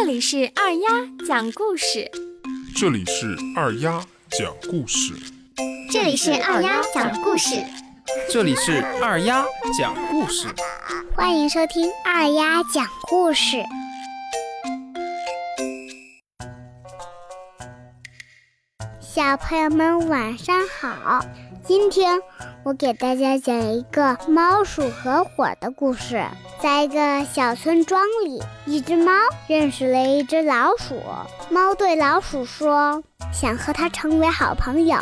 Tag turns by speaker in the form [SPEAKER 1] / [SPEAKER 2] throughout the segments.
[SPEAKER 1] 这里是二丫讲故事，
[SPEAKER 2] 这里是二丫讲故事，
[SPEAKER 3] 这里是二丫讲故事，
[SPEAKER 4] 这里是二丫讲故事，
[SPEAKER 3] 欢迎收听二丫讲故事。小朋友们晚上好，今天我给大家讲一个猫鼠合伙的故事。在一个小村庄里，一只猫认识了一只老鼠。猫对老鼠说：“想和它成为好朋友，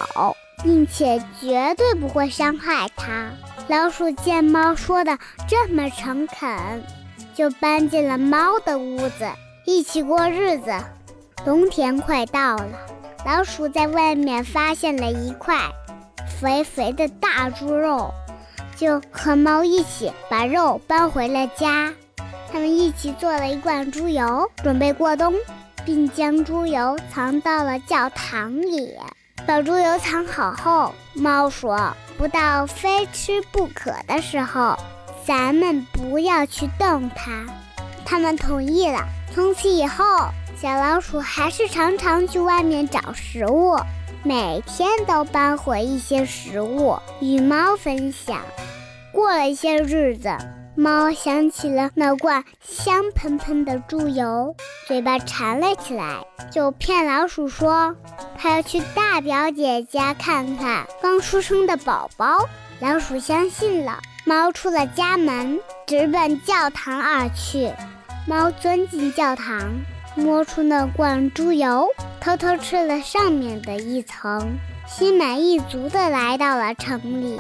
[SPEAKER 3] 并且绝对不会伤害它。”老鼠见猫说的这么诚恳，就搬进了猫的屋子，一起过日子。冬天快到了，老鼠在外面发现了一块肥肥的大猪肉。就和猫一起把肉搬回了家，他们一起做了一罐猪油，准备过冬，并将猪油藏到了教堂里。把猪油藏好后，猫说：“不到非吃不可的时候，咱们不要去动它。”他们同意了。从此以后，小老鼠还是常常去外面找食物，每天都搬回一些食物与猫分享。过了一些日子，猫想起了那罐香喷喷的猪油，嘴巴馋了起来，就骗老鼠说它要去大表姐家看看刚出生的宝宝。老鼠相信了，猫出了家门，直奔教堂而去。猫钻进教堂，摸出那罐猪油，偷偷吃了上面的一层，心满意足地来到了城里。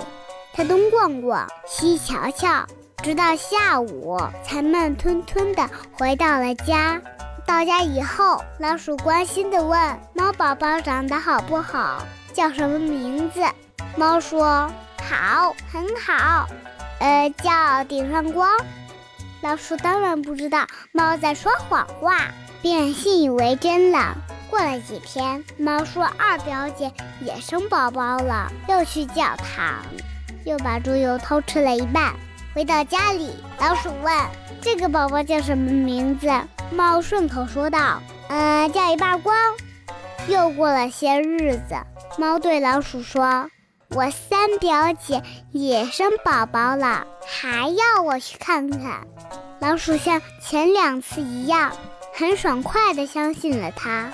[SPEAKER 3] 他东逛逛，西瞧瞧，直到下午才慢吞吞地回到了家。到家以后，老鼠关心地问：“猫宝宝长得好不好？叫什么名字？”猫说：“好，很好。呃，叫顶上光。”老鼠当然不知道猫在说谎话，便信以为真了。过了几天，猫说二表姐也生宝宝了，又去教堂。又把猪油偷吃了一半，回到家里，老鼠问：“这个宝宝叫什么名字？”猫顺口说道：“呃，叫一半光。”又过了些日子，猫对老鼠说：“我三表姐也生宝宝了，还要我去看看。”老鼠像前两次一样，很爽快地相信了它。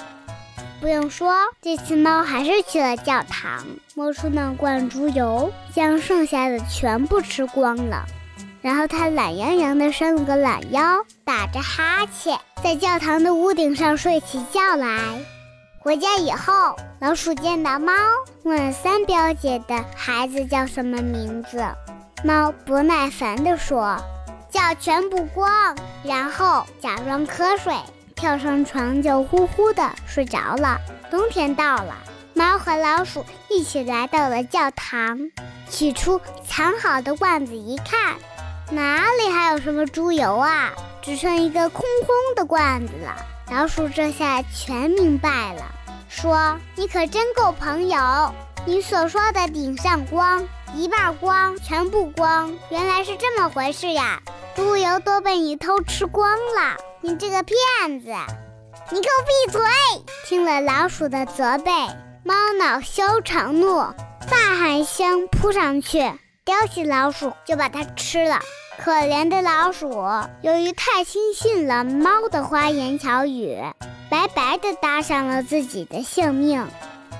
[SPEAKER 3] 不用说，这次猫还是去了教堂，摸出那罐猪油，将剩下的全部吃光了。然后它懒洋洋地伸了个懒腰，打着哈欠，在教堂的屋顶上睡起觉来。回家以后，老鼠见到猫，问三表姐的孩子叫什么名字。猫不耐烦地说：“叫全不光。”然后假装瞌睡。跳上床就呼呼的睡着了。冬天到了，猫和老鼠一起来到了教堂，取出藏好的罐子一看，哪里还有什么猪油啊？只剩一个空空的罐子了。老鼠这下全明白了，说：“你可真够朋友！你所说的顶上光，一半光，全部光，原来是这么回事呀！猪油都被你偷吃光了。”你这个骗子！你给我闭嘴！听了老鼠的责备，猫恼羞成怒，大喊一声扑上去，叼起老鼠就把它吃了。可怜的老鼠，由于太轻信了猫的花言巧语，白白的搭上了自己的性命。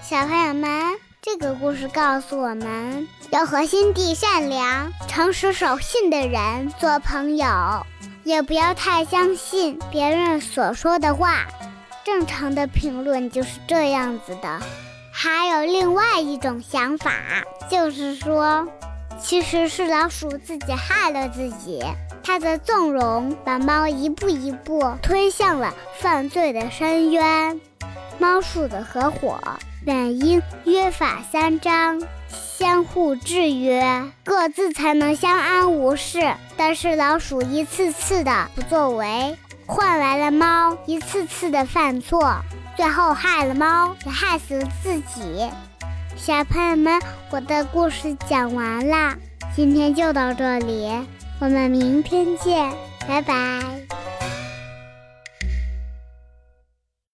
[SPEAKER 3] 小朋友们，这个故事告诉我们要和心地善良、诚实守信的人做朋友。也不要太相信别人所说的话，正常的评论就是这样子的。还有另外一种想法，就是说，其实是老鼠自己害了自己，它的纵容把猫一步一步推向了犯罪的深渊。猫鼠的合伙本应约法三章。相互制约，各自才能相安无事。但是老鼠一次次的不作为，换来了猫一次次的犯错，最后害了猫，也害死了自己。小朋友们，我的故事讲完啦，今天就到这里，我们明天见，拜拜。